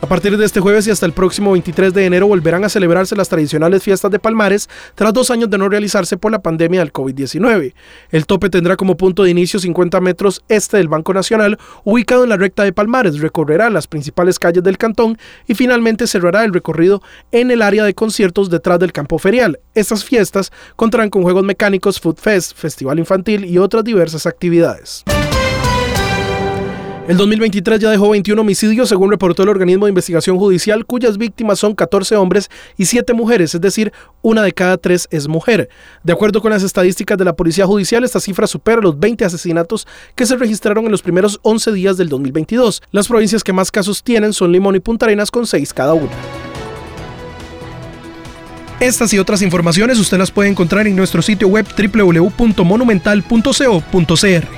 A partir de este jueves y hasta el próximo 23 de enero volverán a celebrarse las tradicionales fiestas de Palmares tras dos años de no realizarse por la pandemia del COVID-19. El tope tendrá como punto de inicio 50 metros este del Banco Nacional, ubicado en la recta de Palmares, recorrerá las principales calles del cantón y finalmente cerrará el recorrido en el área de conciertos detrás del campo ferial. Estas fiestas contarán con juegos mecánicos, food fest, festival infantil y otras diversas actividades. El 2023 ya dejó 21 homicidios, según reportó el organismo de investigación judicial, cuyas víctimas son 14 hombres y 7 mujeres, es decir, una de cada tres es mujer. De acuerdo con las estadísticas de la Policía Judicial, esta cifra supera los 20 asesinatos que se registraron en los primeros 11 días del 2022. Las provincias que más casos tienen son Limón y Punta Arenas con 6 cada una. Estas y otras informaciones usted las puede encontrar en nuestro sitio web www.monumental.co.cr.